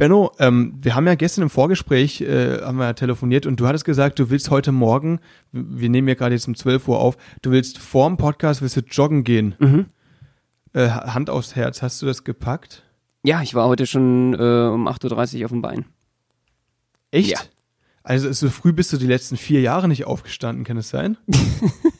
Benno, ähm, wir haben ja gestern im Vorgespräch äh, haben wir telefoniert und du hattest gesagt, du willst heute Morgen, wir nehmen ja gerade jetzt um 12 Uhr auf, du willst vorm Podcast, willst du joggen gehen. Mhm. Äh, Hand aufs Herz, hast du das gepackt? Ja, ich war heute schon äh, um 8.30 Uhr auf dem Bein. Echt? Ja. Also so früh bist du die letzten vier Jahre nicht aufgestanden, kann es sein?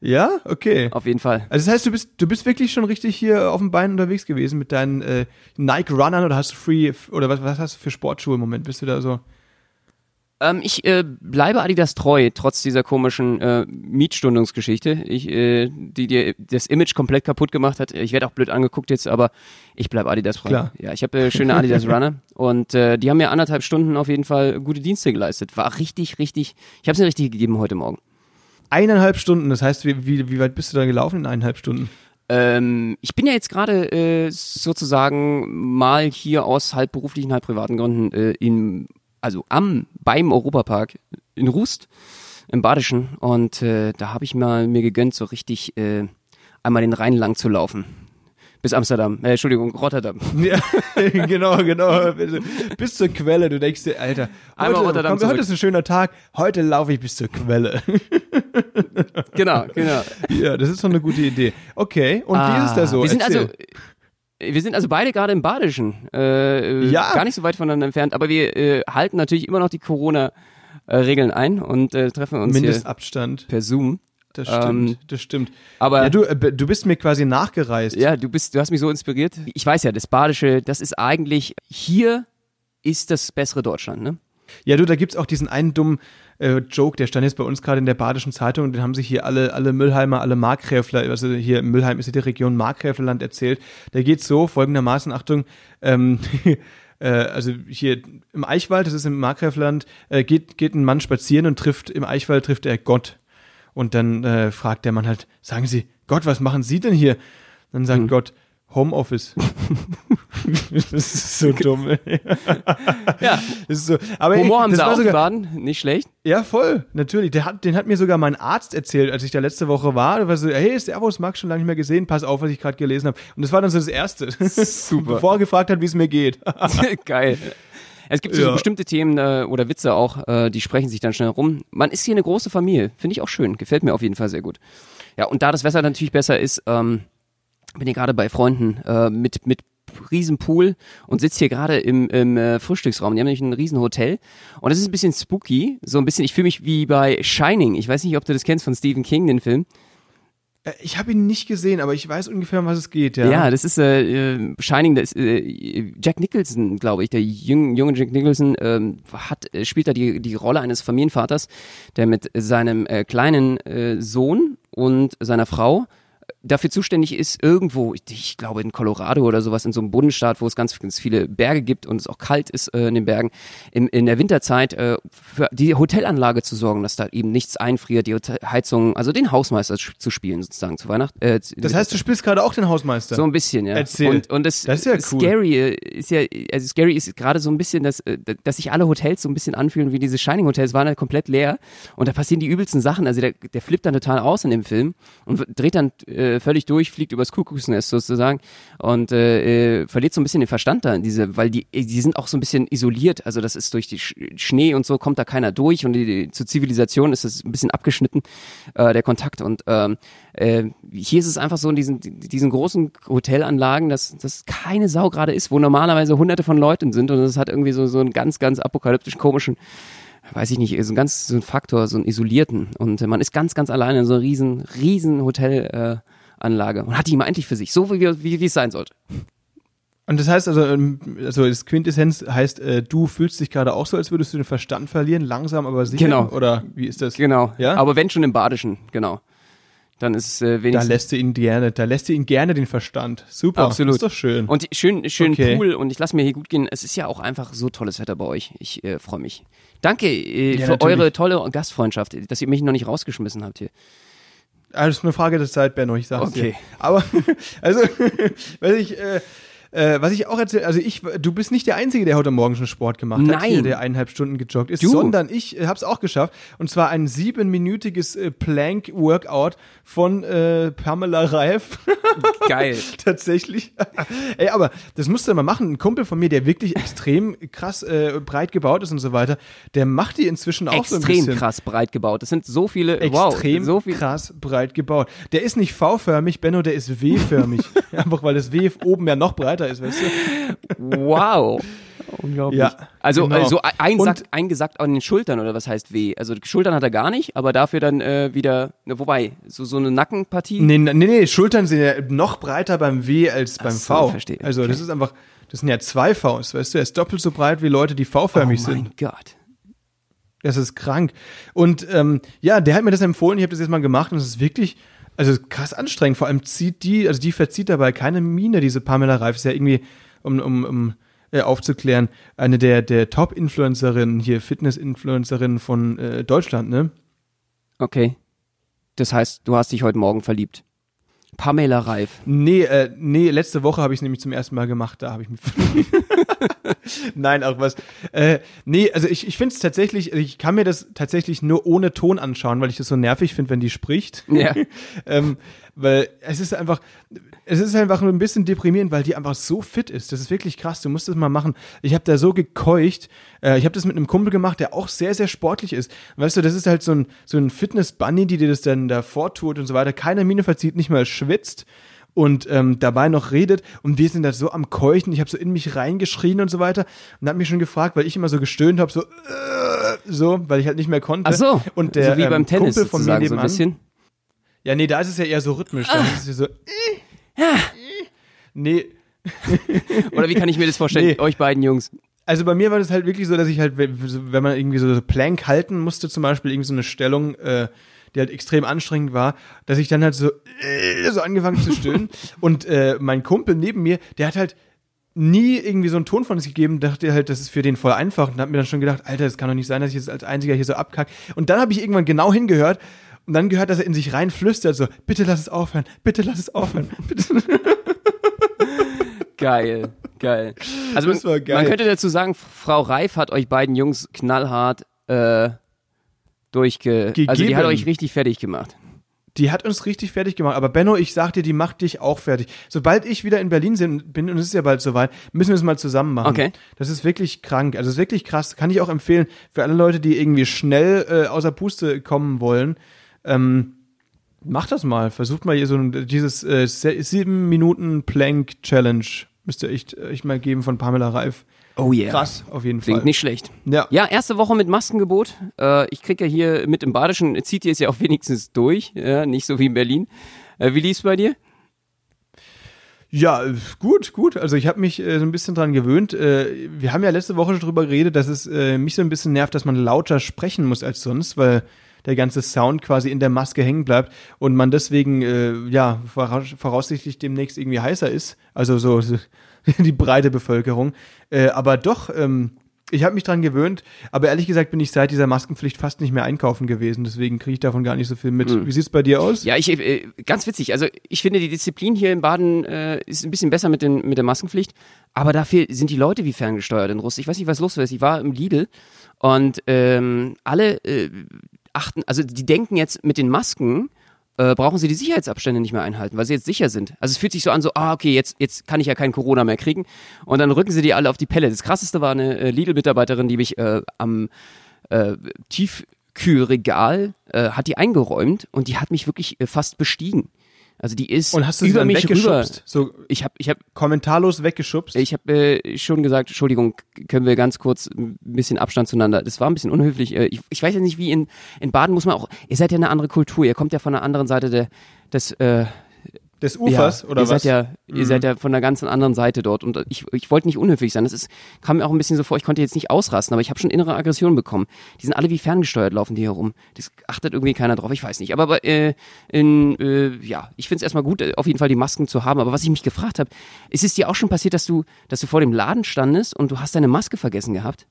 Ja, okay. Auf jeden Fall. Also das heißt, du bist, du bist wirklich schon richtig hier auf dem Bein unterwegs gewesen mit deinen äh, Nike Runnern oder hast du Free oder was, was hast du für Sportschuhe im Moment? Bist du da so? Ähm, ich äh, bleibe Adidas treu, trotz dieser komischen äh, Mietstundungsgeschichte, ich, äh, die dir das Image komplett kaputt gemacht hat. Ich werde auch blöd angeguckt jetzt, aber ich bleibe Adidas treu. Klar. Ja, ich habe äh, schöne Adidas Runner und äh, die haben mir anderthalb Stunden auf jeden Fall gute Dienste geleistet. War richtig, richtig, ich habe es mir richtig gegeben heute Morgen. Eineinhalb Stunden, das heißt, wie, wie, wie weit bist du da gelaufen in eineinhalb Stunden? Ähm, ich bin ja jetzt gerade äh, sozusagen mal hier aus halb beruflichen, halb privaten Gründen äh, in, also am, beim Europapark in Rust, im Badischen. Und äh, da habe ich mal mir gegönnt, so richtig äh, einmal den Rhein lang zu laufen. Bis Amsterdam, äh, Entschuldigung, Rotterdam. Ja, genau, genau. Bis zur Quelle. Du denkst dir, Alter, heute, Rotterdam komm, heute ist ein schöner Tag. Heute laufe ich bis zur Quelle. Genau, genau. ja, das ist doch eine gute Idee. Okay, und wie ist es da so? Ah, Wir sind Erzähl. also, wir sind also beide gerade im Badischen, äh, Ja. gar nicht so weit voneinander entfernt, aber wir äh, halten natürlich immer noch die Corona-Regeln ein und äh, treffen uns hier Mindestabstand. per Zoom. Das stimmt, Ähm, das stimmt. aber- ja, du, äh, du bist mir quasi nachgereist. Ja, du bist, du hast mich so inspiriert. Ich weiß ja, das Badische, das ist eigentlich hier ist das bessere Deutschland, ne? Ja, du, da gibt's auch diesen einen dummen äh, Joke, der stand jetzt bei uns gerade in der Badischen Zeitung den haben sich hier alle, alle Müllheimer, alle Markgräfler, also hier Müllheim ist ja die Region Markgräflerland erzählt. Der geht so, folgendermaßen, Achtung, ähm, äh, also hier im Eichwald, das ist im Markgräflerland, äh, geht, geht ein Mann spazieren und trifft, im Eichwald trifft er Gott. Und dann äh, fragt der Mann halt, sagen Sie, Gott, was machen Sie denn hier? Dann sagt Gott, Homeoffice. das ist so dumm. ey. Ja, Das ist so, aber ey, Humor haben das sie auch sogar, im Baden, nicht schlecht. ja, voll, natürlich. Der hat, den hat mir sogar mein Arzt erzählt, als ich da letzte Woche war. Der war so, hey, Servus, Max, schon lange nicht mehr gesehen. Pass auf, was ich gerade gelesen habe. Und das war dann so das Erste. Super. Bevor er gefragt hat, wie es mir geht. Geil. Es gibt so Ja. bestimmte Themen äh, oder Witze auch, äh, die sprechen sich dann schnell rum. Man ist hier eine große Familie, finde ich auch schön, gefällt mir auf jeden Fall sehr gut. Ja, und da das Wetter natürlich besser ist, ähm, bin ich gerade bei Freunden äh, mit mit riesen Pool und sitze hier gerade im, im äh, Frühstücksraum. Die haben nämlich ein riesen Hotel und es ist ein bisschen spooky, so ein bisschen. Ich fühle mich wie bei Shining. Ich weiß nicht, ob du das kennst von Stephen King, den Film. Äh, Ich habe ihn nicht gesehen, aber ich weiß ungefähr, um was es geht. Ja, Ja, das ist äh, äh, Shining, das äh, Jack Nicholson, glaube ich, der jung, junge Jack Nicholson ähm, hat äh, spielt da die die Rolle eines Familienvaters, der mit seinem äh, kleinen äh, Sohn und seiner Frau dafür zuständig ist, irgendwo, ich, ich glaube in Colorado oder sowas, in so einem Bundesstaat, wo es ganz, ganz viele Berge gibt und es auch kalt ist äh, in den Bergen, in, in der Winterzeit äh, für die Hotelanlage zu sorgen, dass da eben nichts einfriert, die Hotel Heizung, also den Hausmeister zu spielen sozusagen zu Weihnachten. Äh, Das heißt, du spielst gerade auch den Hausmeister. so ein bisschen, ja. Erzähl. Und, und das, Das ist ja cool. Scary äh, ist ja, also Scary ist gerade so ein bisschen, dass, äh, dass sich alle Hotels so ein bisschen anfühlen wie diese Shining Hotels, waren halt komplett leer und da passieren die übelsten Sachen. Also der, der flippt dann total aus in dem Film und dreht dann äh, völlig durch, fliegt übers Kuckucksnest sozusagen und äh, äh, verliert so ein bisschen den Verstand da in diese, weil die, die sind auch so ein bisschen isoliert. Also das ist durch die Sch Schnee und so kommt da keiner durch und die, die, zur Zivilisation ist es ein bisschen abgeschnitten, äh, der Kontakt und ähm, äh, hier ist es einfach so in diesen, diesen großen Hotelanlagen, dass, dass keine Sau gerade ist, wo normalerweise hunderte von Leuten sind und es hat irgendwie so, so einen ganz, ganz apokalyptisch komischen, weiß ich nicht, so ein ganz, so ein Faktor, so einen isolierten und äh, man ist ganz, ganz alleine in so einer riesen, riesen Hotelanlage äh, Anlage und hat die mal endlich für sich, so wie, wie, wie es sein sollte. Und das heißt also, ähm, also das Quintessenz heißt, äh, du fühlst dich gerade auch so, als würdest du den Verstand verlieren, langsam aber sicher. Genau. Oder wie ist das? Genau, Ja? aber wenn schon im Badischen, genau. Dann ist es äh, Da wenigstens lässt du ihn gerne, da lässt du ihn gerne den Verstand. Super. Absolut. Ist doch schön. Und schön, schön Okay. Pool und ich lasse mir hier gut gehen. Es ist ja auch einfach so tolles Wetter bei euch. Ich äh, freue mich. Danke äh, Ja, für natürlich. eure tolle Gastfreundschaft, dass ihr mich noch nicht rausgeschmissen habt hier. Ah, das ist eine Frage der Zeit, Benno, ich sag's Okay. dir. Aber, also, was ich, äh, äh, was ich auch erzähle, also ich, du bist nicht der Einzige, der heute Morgen schon Sport gemacht hat, Nein. hier, der eineinhalb Stunden gejoggt ist, Du. sondern ich äh, hab's auch geschafft. Und zwar ein siebenminütiges äh, Plank-Workout von äh, Pamela Reif. Geil. Tatsächlich. Ey, aber das musst du mal machen. Ein Kumpel von mir, der wirklich extrem krass äh, breit gebaut ist und so weiter, der macht die inzwischen auch so ein Extrem bisschen. krass breit gebaut. Das sind so viele, extrem wow, so viel. krass breit gebaut. Der ist nicht V-förmig, Benno, der ist W-förmig. Einfach weil das W oben ja noch breiter ist, weißt du? Wow. Unglaublich. Ja, also, genau. also einsackt, Und- eingesackt an den Schultern oder was heißt weh? Also Schultern hat er gar nicht, aber dafür dann äh, wieder, ne, wobei, so, so eine Nackenpartie. Nee, nee, nee, Schultern sind ja noch breiter beim W als beim so, V. verstehe. Also das Okay. ist einfach, das sind ja zwei Vs, weißt du? Er ist doppelt so breit wie Leute, die oh V-förmig mein sind. Gott. Das ist krank. Und ähm, ja, der hat mir das empfohlen, ich habe das jetzt mal gemacht und es ist wirklich, also krass anstrengend. Vor allem zieht die, also die verzieht dabei keine Miene, diese Pamela Reif. Ist ja irgendwie, um, um, um äh, aufzuklären, eine der, der Top-Influencerinnen, hier Fitness-Influencerinnen von äh, Deutschland, ne? Okay. Das heißt, du hast dich heute Morgen verliebt. Pamela Reif. Nee, äh, nee, letzte Woche habe ich es nämlich zum ersten Mal gemacht, da habe ich mich. Nein, auch was. Äh, nee, also ich, ich finde es tatsächlich, ich kann mir das tatsächlich nur ohne Ton anschauen, weil ich das so nervig finde, wenn die spricht. Ja. ähm, weil es ist einfach, es ist einfach nur ein bisschen deprimierend, weil die einfach so fit ist. Das ist wirklich krass. Du musst das mal machen. Ich habe da so gekeucht. Äh, ich habe das mit einem Kumpel gemacht, der auch sehr, sehr sportlich ist. Weißt du, das ist halt so ein, so ein Fitness-Bunny, die dir das dann da vortut und so weiter. Keine Miene verzieht, nicht mal schwitzt und ähm, dabei noch redet und wir sind da so am Keuchen, ich habe so in mich reingeschrien und so weiter und hat mich schon gefragt, weil ich immer so gestöhnt habe, so äh, so, weil ich halt nicht mehr konnte. Ach so. und der so wie beim ähm, Tennis Kumpel von mir sozusagen, so ein nebenan, bisschen. Ja, nee, da ist es ja eher so rhythmisch. Da ist es ja so. Nee, Oder wie kann ich mir das vorstellen? Nee. Euch beiden Jungs. also bei mir war das halt wirklich so, dass ich halt, wenn man irgendwie so Plank halten musste, zum Beispiel irgendwie so eine Stellung, äh, die halt extrem anstrengend war, dass ich dann halt so, äh, so angefangen zu stöhnen. Und äh, mein Kumpel neben mir, der hat halt nie irgendwie so einen Ton von uns gegeben, dachte halt, das ist für den voll einfach und hat mir dann schon gedacht, Alter, das kann doch nicht sein, dass ich jetzt als einziger hier so abkack. Und dann habe ich irgendwann genau hingehört und dann gehört, dass er in sich rein flüstert, so, bitte lass es aufhören, bitte lass es aufhören, bitte. Geil, geil. Also Das war man, geil. man könnte dazu sagen, Frau Reif hat euch beiden Jungs knallhart äh, durchge... Also die hat Gegeben. euch richtig fertig gemacht. Die hat uns richtig fertig gemacht. Aber Benno, ich sag dir, die macht dich auch fertig. Sobald ich wieder in Berlin bin, und es ist ja bald soweit, müssen wir es mal zusammen machen. Okay. Das ist wirklich krank. Also es ist wirklich krass. Kann ich auch empfehlen für alle Leute, die irgendwie schnell äh, außer Puste kommen wollen. Ähm, macht das mal. Versucht mal hier so ein, dieses äh, se- sieben Minuten Plank Challenge. Müsst ihr echt, echt mal geben von Pamela Reif. Oh yeah. Krass, auf jeden Klingt Fall. nicht schlecht. Ja. Ja, erste Woche mit Maskengebot. Äh, ich krieg ja hier mit im Badischen, zieht ihr es ja auch wenigstens durch, ja, nicht so wie in Berlin. Äh, wie lief's bei dir? Ja, gut, gut. Also ich habe mich äh, so ein bisschen dran gewöhnt. Äh, wir haben ja letzte Woche schon drüber geredet, dass es äh, mich so ein bisschen nervt, dass man lauter sprechen muss als sonst, weil der ganze Sound quasi in der Maske hängen bleibt und man deswegen äh, ja voraus voraussichtlich demnächst irgendwie heißer ist. Also so, so die breite Bevölkerung. Äh, aber doch, ähm, ich habe mich dran gewöhnt. Aber ehrlich gesagt bin ich seit dieser Maskenpflicht fast nicht mehr einkaufen gewesen. Deswegen kriege ich davon gar nicht so viel mit. Wie sieht's bei dir aus? Ja, ich, äh, ganz witzig. Also ich finde, die Disziplin hier in Baden äh, ist ein bisschen besser mit, den, mit der Maskenpflicht. Aber dafür sind die Leute wie ferngesteuert in Russland. Ich weiß nicht, was los ist. Ich war im Lidl und ähm, alle äh, achten, also die denken jetzt mit den Masken, äh, brauchen sie die Sicherheitsabstände nicht mehr einhalten, weil sie jetzt sicher sind. Also es fühlt sich so an, so, ah, okay, jetzt, jetzt kann ich ja kein Corona mehr kriegen. Und dann rücken sie die alle auf die Pelle. Das krasseste war eine äh, Lidl-Mitarbeiterin, die mich äh, am äh, Tiefkühlregal äh, hat die eingeräumt und die hat mich wirklich äh, fast bestiegen. Also die ist Und hast du sie über dann mich rüber. weggeschubst? So Ich habe ich hab, kommentarlos weggeschubst? ich hab, äh, schon gesagt, Entschuldigung, können wir ganz kurz ein bisschen Abstand zueinander. Das war ein bisschen unhöflich. Äh, ich, ich weiß ja nicht, wie in, in Baden muss man auch, ihr seid ja eine andere Kultur, ihr kommt ja von einer anderen Seite der, des, äh, des Ufers ja, oder ihr was? Seid ja, Ihr seid ja von der ganz anderen Seite dort und ich, ich wollte nicht unhöflich sein. Das ist, kam mir auch ein bisschen so vor, ich konnte jetzt nicht ausrasten, aber ich habe schon innere Aggressionen bekommen. Die sind alle wie ferngesteuert, laufen die herum. Das achtet irgendwie keiner drauf, ich weiß nicht. Aber, aber äh, in, äh, ja, ich finde es erstmal gut, äh, auf jeden Fall die Masken zu haben. Aber was ich mich gefragt habe, ist es dir auch schon passiert, dass du, dass du vor dem Laden standest und du hast deine Maske vergessen gehabt?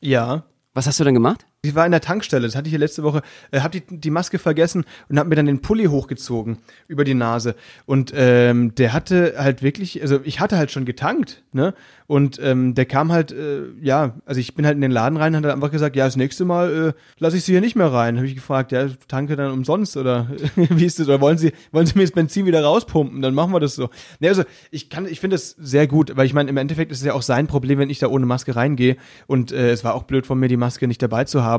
ja. Was hast du dann gemacht? Ich war in der Tankstelle, das hatte ich hier letzte Woche, äh, habe die, die Maske vergessen und habe mir dann den Pulli hochgezogen über die Nase. Und ähm, der hatte halt wirklich, also ich hatte halt schon getankt, ne? Und ähm, der kam halt, äh, ja, also ich bin halt in den Laden rein und hat einfach gesagt, ja, das nächste Mal äh, lasse ich sie hier nicht mehr rein. Habe ich gefragt, ja, tanke dann umsonst oder wie ist das? Oder wollen Sie, wollen Sie mir das Benzin wieder rauspumpen? Dann machen wir das so. Ne, also ich kann, ich finde das sehr gut, weil ich meine, im Endeffekt ist es ja auch sein Problem, wenn ich da ohne Maske reingehe. Und äh, es war auch blöd von mir, die Maske nicht dabei zu haben.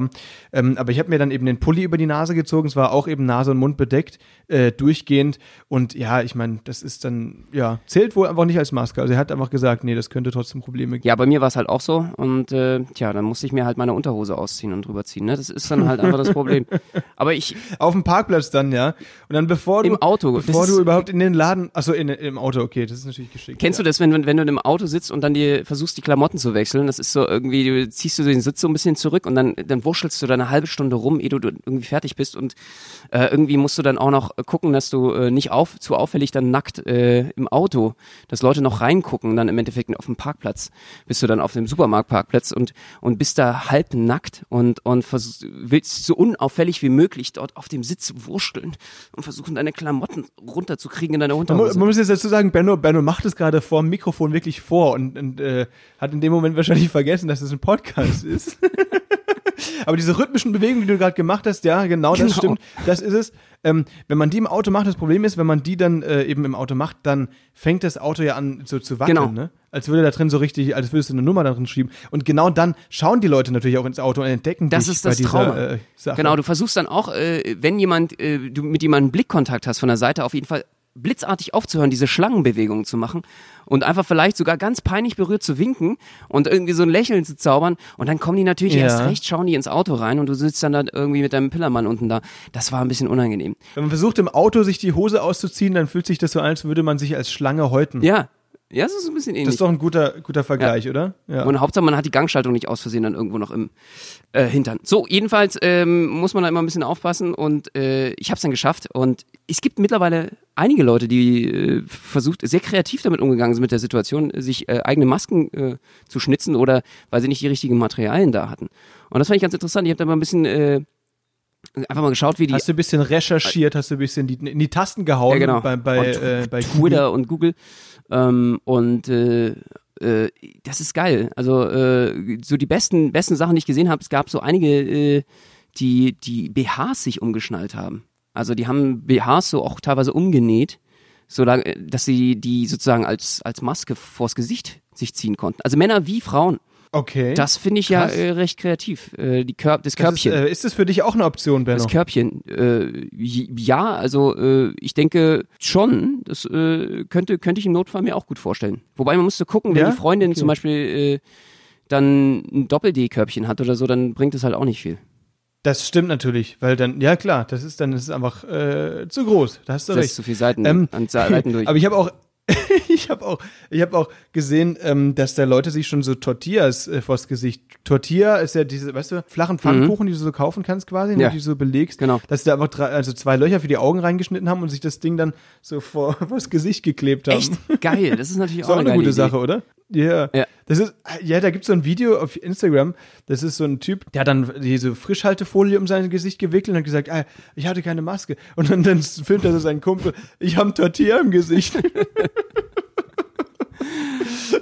Ähm, aber ich habe mir dann eben den Pulli über die Nase gezogen. Es war auch eben Nase und Mund bedeckt, äh, durchgehend. Und ja, ich meine, das ist dann, ja, zählt wohl einfach nicht als Maske. Also er hat einfach gesagt, nee, das könnte trotzdem Probleme geben. Ja, bei mir war es halt auch so und äh, tja, dann musste ich mir halt meine Unterhose ausziehen und drüber ziehen. Ne? Das ist dann halt einfach das Problem. Aber ich Auf dem Parkplatz dann, ja. Und dann bevor du, Im Auto. bevor du überhaupt in den Laden, achso, in, im Auto, okay, das ist natürlich geschickt. Kennst ja. du das, wenn, wenn, wenn du im Auto sitzt und dann dir versuchst, die Klamotten zu wechseln? Das ist so irgendwie, du ziehst du den Sitz so ein bisschen zurück und dann, dann wurschelst du da eine halbe Stunde rum, ehe du irgendwie fertig bist und äh, irgendwie musst du dann auch noch gucken, dass du äh, nicht auf, zu auffällig dann nackt äh, im Auto, dass Leute noch reingucken, dann im Endeffekt auf dem Parkplatz, bist du dann auf dem Supermarktparkplatz und, und bist da halb nackt und, und willst so unauffällig wie möglich dort auf dem Sitz wurschteln und versuchen, deine Klamotten runterzukriegen in Man, mu- Unterhose. man muss jetzt dazu sagen, Benno, Benno macht es gerade vor dem Mikrofon wirklich vor und, und äh, hat in dem Moment wahrscheinlich vergessen, dass es ein Podcast ist. Aber diese rhythmischen Bewegungen, die du gerade gemacht hast, ja, genau, das Genau. stimmt, das ist es. Ähm, wenn man die im Auto macht, das Problem ist, wenn man die dann äh, eben im Auto macht, dann fängt das Auto ja an so zu wackeln, Genau. ne? Als würde da drin so richtig, als würdest du eine Nummer da drin schieben. Und genau dann schauen die Leute natürlich auch ins Auto und entdecken Das dich ist bei das dieser Trauma. äh, Sache. Genau, du versuchst dann auch, äh, wenn jemand, äh, du mit jemandem Blickkontakt hast von der Seite, auf jeden Fall blitzartig aufzuhören, diese Schlangenbewegungen zu machen und einfach vielleicht sogar ganz peinlich berührt zu winken und irgendwie so ein Lächeln zu zaubern und dann kommen die natürlich Ja. erst recht, schauen die ins Auto rein und du sitzt dann da irgendwie mit deinem Pillermann unten da. Das war ein bisschen unangenehm. Wenn man versucht, im Auto sich die Hose auszuziehen, dann fühlt sich das so an, als würde man sich als Schlange häuten. Ja, ja, das ist ein bisschen ähnlich. Das ist doch ein guter, guter Vergleich, oder? Ja. Und Hauptsache, man hat die Gangschaltung nicht aus Versehen dann irgendwo noch im äh, Hintern. So, jedenfalls ähm, muss man da immer ein bisschen aufpassen und äh, ich habe es dann geschafft. Und es gibt mittlerweile einige Leute, die äh, versucht, sehr kreativ damit umgegangen sind mit der Situation, sich äh, eigene Masken äh, zu schnitzen oder weil sie nicht die richtigen Materialien da hatten. Und das fand ich ganz interessant. Ich habe da mal ein bisschen äh, einfach mal geschaut, wie die Hast du ein bisschen recherchiert, hast du ein bisschen die, in die Tasten gehauen Ja, genau. bei, bei, Und äh, bei Twitter und Google. Ähm, und äh, äh, das ist geil. Also äh, so die besten, besten Sachen, die ich gesehen habe, es gab so einige, äh, die die BHs sich umgeschnallt haben. Also die haben BHs so auch teilweise umgenäht, so äh, dass sie die sozusagen als als Maske vors Gesicht sich ziehen konnten. Also Männer wie Frauen. Okay. Das finde ich ja Krass. äh, recht kreativ. Äh, die Kör das Das Körbchen. Ist, äh, ist das für dich auch eine Option, Benno? Das Körbchen, äh, ja, also äh, ich denke schon, das könnte, könnte ich im Notfall mir auch gut vorstellen. Wobei man musste gucken, wenn Ja? die Freundin Okay. zum Beispiel dann ein Doppel-D-Körbchen hat oder so, dann bringt es halt auch nicht viel. Das stimmt natürlich, weil dann, ja klar, das ist dann das ist einfach äh, zu groß. Da hast du Das ist recht. zu viel Seiten, Ähm, an Seiten durch. Aber ich habe auch, ich habe auch, ich habe auch gesehen, ähm, dass da Leute sich schon so Tortillas äh, vors Gesicht. Tortilla ist ja diese, weißt du, flachen Pfannkuchen, die du so kaufen kannst quasi, ne, Mhm. Ja. die du so belegst. Genau. Dass sie da einfach drei, also zwei Löcher für die Augen reingeschnitten haben und sich das Ding dann so vor vors Gesicht geklebt haben. Echt geil, das ist natürlich auch auch eine, eine gute Idee. Sache, oder? Ja. Ja. Das ist, ja, da gibt es so ein Video auf Instagram, das ist so ein Typ, der hat dann diese Frischhaltefolie um sein Gesicht gewickelt und hat gesagt, ah, ich hatte keine Maske. Und dann, dann filmt er so seinen Kumpel, ich habe ein Tortilla im Gesicht.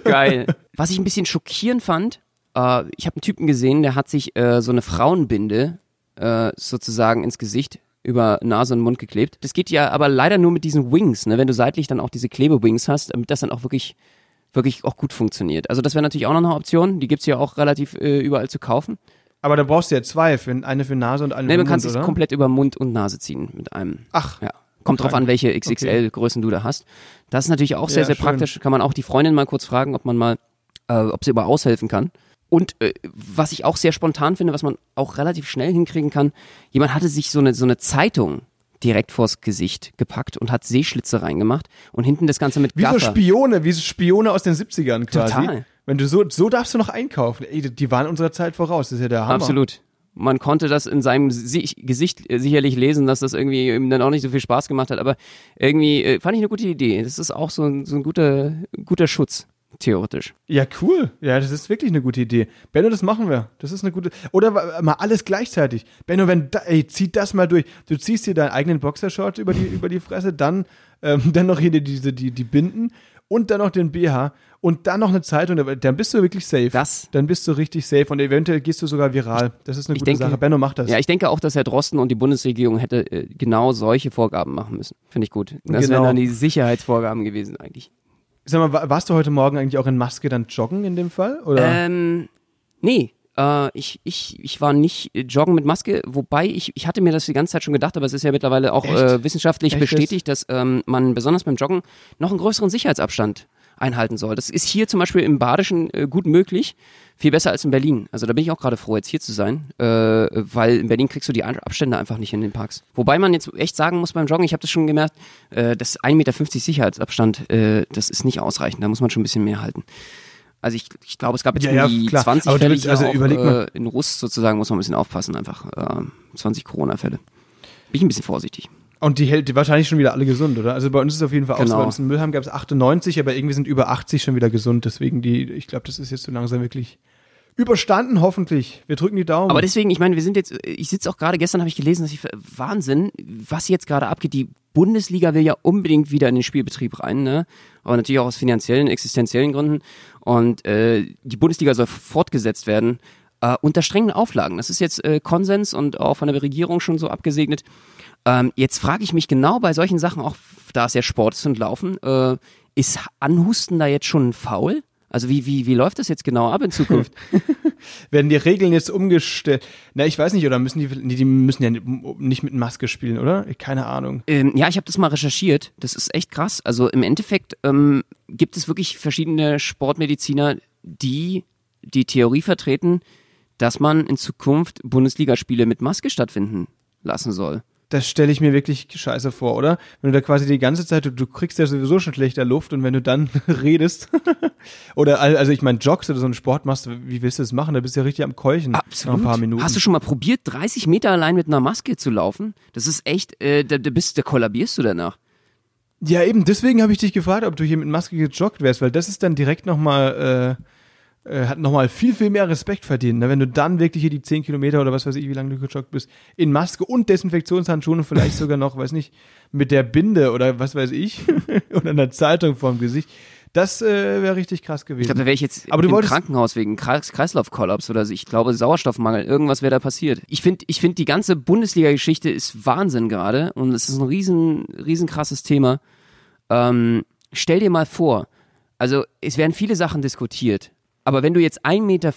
Geil. Was ich ein bisschen schockierend fand, äh, ich habe einen Typen gesehen, der hat sich äh, so eine Frauenbinde äh, sozusagen ins Gesicht über Nase und Mund geklebt. Das geht ja aber leider nur mit diesen Wings, ne? wenn du seitlich dann auch diese Klebewings hast, damit das dann auch wirklich wirklich auch gut funktioniert. Also das wäre natürlich auch noch eine Option, die gibt's ja auch relativ äh, überall zu kaufen. Aber da brauchst du ja zwei, für, eine für Nase und eine Nee, für man kann Mund, sich komplett über Mund und Nase ziehen mit einem. Ach, Ja. Kommt drauf an, welche XXL-Größen du da hast. Das ist natürlich auch sehr, Ja, sehr schön. praktisch. Kann man auch die Freundin mal kurz fragen, ob man mal, äh, ob sie über aushelfen kann. Und äh, was ich auch sehr spontan finde, was man auch relativ schnell hinkriegen kann, jemand hatte sich so eine, so eine Zeitung direkt vors Gesicht gepackt und hat Seeschlitze reingemacht und hinten das Ganze mit Wie so Gaffer. Spione, wie so Spione aus den 70ern quasi. Total. Wenn du so, so darfst du noch einkaufen. Ey, die waren unserer Zeit voraus. Das ist ja der Hammer. Absolut. Man konnte das in seinem Si- Gesicht äh, sicherlich lesen, dass das irgendwie ihm dann auch nicht so viel Spaß gemacht hat, aber irgendwie äh, fand ich eine gute Idee. Das ist auch so ein, so ein guter, guter Schutz, theoretisch. Ja, cool. Ja, das ist wirklich eine gute Idee. Benno, das machen wir. Das ist eine gute. Oder mal alles gleichzeitig. Benno, wenn da, ey, zieh das mal durch. Du ziehst dir deinen eigenen Boxershort über die, über die Fresse, dann, ähm, dann noch hier die, diese, die, die Binden und dann noch den BH und dann noch eine Zeitung. Dann bist du wirklich safe. Das- Dann bist du richtig safe und eventuell gehst du sogar viral. Das ist eine Ich gute denke- Sache. Benno, mach das. Ja, ich denke auch, dass Herr Drosten und die Bundesregierung hätte äh, genau solche Vorgaben machen müssen. Finde ich gut. Das Genau. wären dann die Sicherheitsvorgaben gewesen eigentlich. Sag mal, wa- warst du heute Morgen eigentlich auch in Maske dann joggen in dem Fall? Oder? Ähm, nee. Äh, ich, ich, ich war nicht joggen mit Maske, wobei ich, ich hatte mir das die ganze Zeit schon gedacht, aber es ist ja mittlerweile auch äh, wissenschaftlich Echt bestätigt, dass ähm, man besonders beim Joggen noch einen größeren Sicherheitsabstand einhalten soll. Das ist hier zum Beispiel im Badischen äh, gut möglich, viel besser als in Berlin. Also da bin ich auch gerade froh, jetzt hier zu sein, äh, weil in Berlin kriegst du die Abstände einfach nicht in den Parks. Wobei man jetzt echt sagen muss beim Joggen, ich habe das schon gemerkt, äh, das 1,50 Meter Sicherheitsabstand, äh, das ist nicht ausreichend, da muss man schon ein bisschen mehr halten. Also ich, ich glaube, es gab jetzt Ja, ja, die klar. 20 Aber Fälle willst- also auch, überleg mal. äh, in Russ sozusagen, muss man ein bisschen aufpassen einfach. Äh, 20 Corona-Fälle. Bin ich ein bisschen vorsichtig. Und die hält die wahrscheinlich schon wieder alle gesund, oder? Also bei uns ist es auf jeden Fall auch so. Genau. Bei uns in Mülheim gab es 98, aber irgendwie sind über 80 schon wieder gesund. Deswegen die, ich glaube, das ist jetzt so langsam wirklich überstanden, hoffentlich. Wir drücken die Daumen. Aber deswegen, ich meine, wir sind jetzt, ich sitze auch gerade, gestern habe ich gelesen, dass ich, Wahnsinn, was jetzt gerade abgeht. Die Bundesliga will ja unbedingt wieder in den Spielbetrieb rein, ne? Aber natürlich auch aus finanziellen, existenziellen Gründen. Und äh, die Bundesliga soll fortgesetzt werden äh, unter strengen Auflagen. Das ist jetzt äh, Konsens und auch von der Regierung schon so abgesegnet. Ähm, jetzt frage ich mich genau bei solchen Sachen, auch da es ja Sport ist und Laufen, äh, ist Anhusten da jetzt schon faul? Also wie, wie, wie läuft das jetzt genau ab in Zukunft? Werden die Regeln jetzt umgestellt? Na, ich weiß nicht, oder müssen die, die müssen ja nicht mit Maske spielen, oder? Keine Ahnung. Ähm, ja, ich habe das mal recherchiert. Das ist echt krass. Also im Endeffekt ähm, gibt es wirklich verschiedene Sportmediziner, die die Theorie vertreten, dass man in Zukunft Bundesligaspiele mit Maske stattfinden lassen soll. Das stelle ich mir wirklich scheiße vor, oder? Wenn du da quasi die ganze Zeit, du, du kriegst ja sowieso schon schlechter Luft und wenn du dann redest, oder al- also ich meine, joggst oder so einen Sport machst, wie willst du das machen? Da bist du ja richtig am Keuchen. Nach ein paar Minuten. Hast du schon mal probiert, 30 Meter allein mit einer Maske zu laufen? Das ist echt, äh, da, da bist, da kollabierst du danach. Ja, eben, deswegen habe ich dich gefragt, ob du hier mit Maske gejoggt wärst, weil das ist dann direkt nochmal, äh, äh, hat nochmal viel, viel mehr Respekt verdient. Ne? Wenn du dann wirklich hier die 10 Kilometer oder was weiß ich, wie lange du gejoggt bist, in Maske und Desinfektionshandschuhen und vielleicht sogar noch, weiß nicht, mit der Binde oder was weiß ich, oder einer Zeitung vorm Gesicht. Das äh, wäre richtig krass gewesen. Ich glaube, da wäre ich jetzt Aber du im wolltest- Krankenhaus wegen Kreis Kreislaufkollaps oder so. Ich glaube Sauerstoffmangel, irgendwas wäre da passiert. Ich finde, ich finde die ganze Bundesliga-Geschichte ist Wahnsinn gerade und es ist ein riesen, riesen krasses Thema. Ähm, stell dir mal vor, also es werden viele Sachen diskutiert, aber wenn du jetzt 1,50 Meter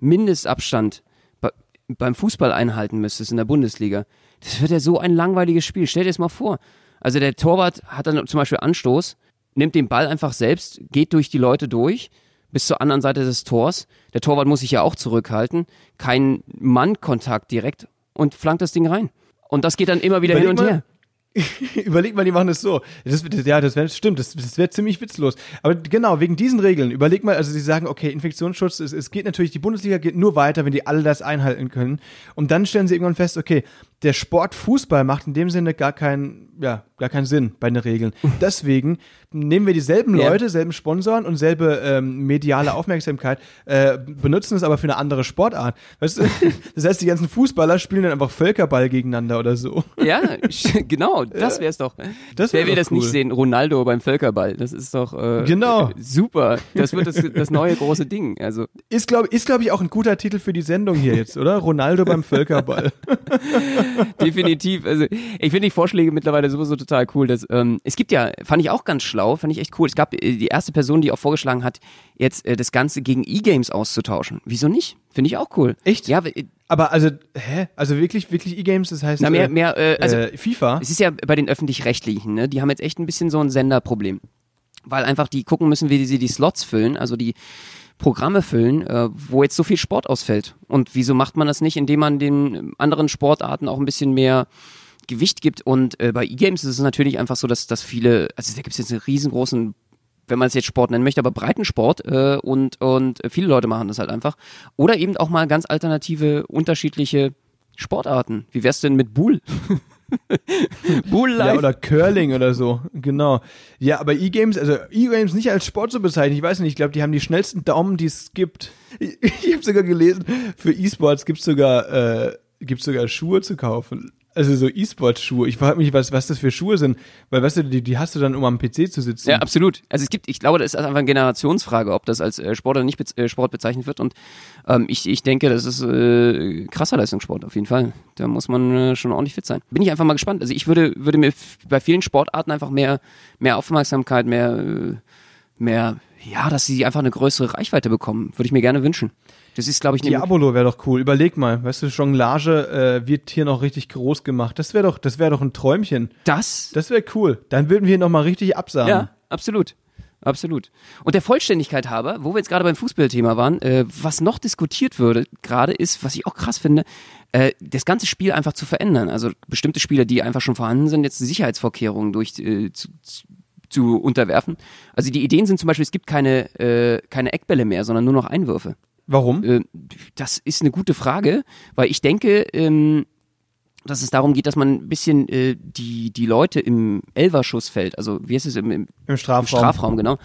Mindestabstand bei, beim Fußball einhalten müsstest in der Bundesliga, das wird ja so ein langweiliges Spiel. Stell dir das mal vor. Also der Torwart hat dann zum Beispiel Anstoß, nimmt den Ball einfach selbst, geht durch die Leute durch bis zur anderen Seite des Tors. Der Torwart muss sich ja auch zurückhalten. Kein Mannkontakt direkt und flankt das Ding rein. Und das geht dann immer wieder Überleg hin und mal, her. Überleg mal, die machen es so. Das, das, ja, das wäre stimmt, das, das wäre ziemlich witzlos. Aber genau, wegen diesen Regeln, überleg mal, also sie sagen, okay, Infektionsschutz, es, es geht natürlich, die Bundesliga geht nur weiter, wenn die alle das einhalten können. Und dann stellen sie irgendwann fest, okay, der Sport Fußball macht in dem Sinne gar keinen, ja, gar keinen Sinn bei den Regeln. Deswegen nehmen wir dieselben. Leute, selben Sponsoren und selbe ähm, mediale Aufmerksamkeit, äh, benutzen es aber für eine andere Sportart. Weißt du? Das heißt, die ganzen Fußballer spielen dann einfach Völkerball gegeneinander oder so. Ja, genau, das wär's doch. Das Wer wär will doch das nicht cool. sehen? Ronaldo beim Völkerball. Das ist doch äh, Genau. äh, super. Das wird das, das neue große Ding. Also Ist, glaube ist, glaub ich, auch ein guter Titel für die Sendung hier jetzt, oder? Ronaldo beim Völkerball. definitiv. Also ich finde die Vorschläge mittlerweile sowieso total cool. Dass, ähm, es gibt ja, fand ich auch ganz schlau, fand ich echt cool. Es gab äh, die erste Person, die auch vorgeschlagen hat, jetzt äh, das Ganze gegen E-Games auszutauschen. Wieso nicht? Finde ich auch cool. Echt? Ja, äh, Aber also, hä? Also wirklich, wirklich E-Games, das heißt na mehr, äh, mehr, äh, also äh, FIFA? Es ist ja bei den öffentlich-rechtlichen, ne? Die haben jetzt echt ein bisschen so ein Senderproblem. Weil einfach die gucken müssen, wie sie die Slots füllen, also die Programme füllen, äh, wo jetzt so viel Sport ausfällt. Und wieso macht man das nicht, indem man den anderen Sportarten auch ein bisschen mehr Gewicht gibt. Und äh, bei E-Games ist es natürlich einfach so, dass, dass viele, also da gibt es jetzt einen riesengroßen wenn man es jetzt Sport nennen möchte, aber Breitensport äh, und, und viele Leute machen das halt einfach. Oder eben auch mal ganz alternative, unterschiedliche Sportarten. Wie wär's denn mit Bull? Bull Life. Ja, oder Curling oder so, genau. Ja, aber E-Games, also E-Games nicht als Sport zu bezeichnen, ich weiß nicht, ich glaube, die haben die schnellsten Daumen, die es gibt. Ich, ich habe sogar gelesen, für E-Sports gibt es sogar, äh, gibt's sogar Schuhe zu kaufen. Also so E-Sport-Schuhe. Ich frage mich, was, was das für Schuhe sind, weil weißt du, die, die hast du dann, um am PC zu sitzen. Ja, absolut. Also es gibt, ich glaube, das ist einfach eine Generationsfrage, ob das als äh, Sport oder nicht äh, Sport bezeichnet wird. Und ähm, ich, ich denke, das ist äh, krasser Leistungssport auf jeden Fall. Da muss man äh, schon ordentlich fit sein. Bin ich einfach mal gespannt. Also ich würde, würde mir bei vielen Sportarten einfach mehr, mehr Aufmerksamkeit, mehr, äh, mehr, ja, dass sie einfach eine größere Reichweite bekommen. Würde ich mir gerne wünschen. Das ist, glaube ich, Diabolo wäre doch cool. Überleg mal, weißt du, Jonglage äh, wird hier noch richtig groß gemacht. Das wäre doch, das wäre doch ein Träumchen. Das? Das wäre cool. Dann würden wir noch mal richtig absagen. Ja, absolut. Absolut. Und der Vollständigkeit halber, wo wir jetzt gerade beim Fußballthema waren, äh, was noch diskutiert würde, gerade ist, was ich auch krass finde, äh, das ganze Spiel einfach zu verändern. Also bestimmte Spieler, die einfach schon vorhanden sind, jetzt Sicherheitsvorkehrungen durch äh, zu, zu unterwerfen. Also die Ideen sind zum Beispiel, es gibt keine, äh, keine Eckbälle mehr, sondern nur noch Einwürfe. Warum? Äh, das ist eine gute Frage, weil ich denke, ähm, dass es darum geht, dass man ein bisschen äh, die, die Leute im Elverschussfeld, also wie heißt es im, im, Im Strafraum. im Strafraum, genau,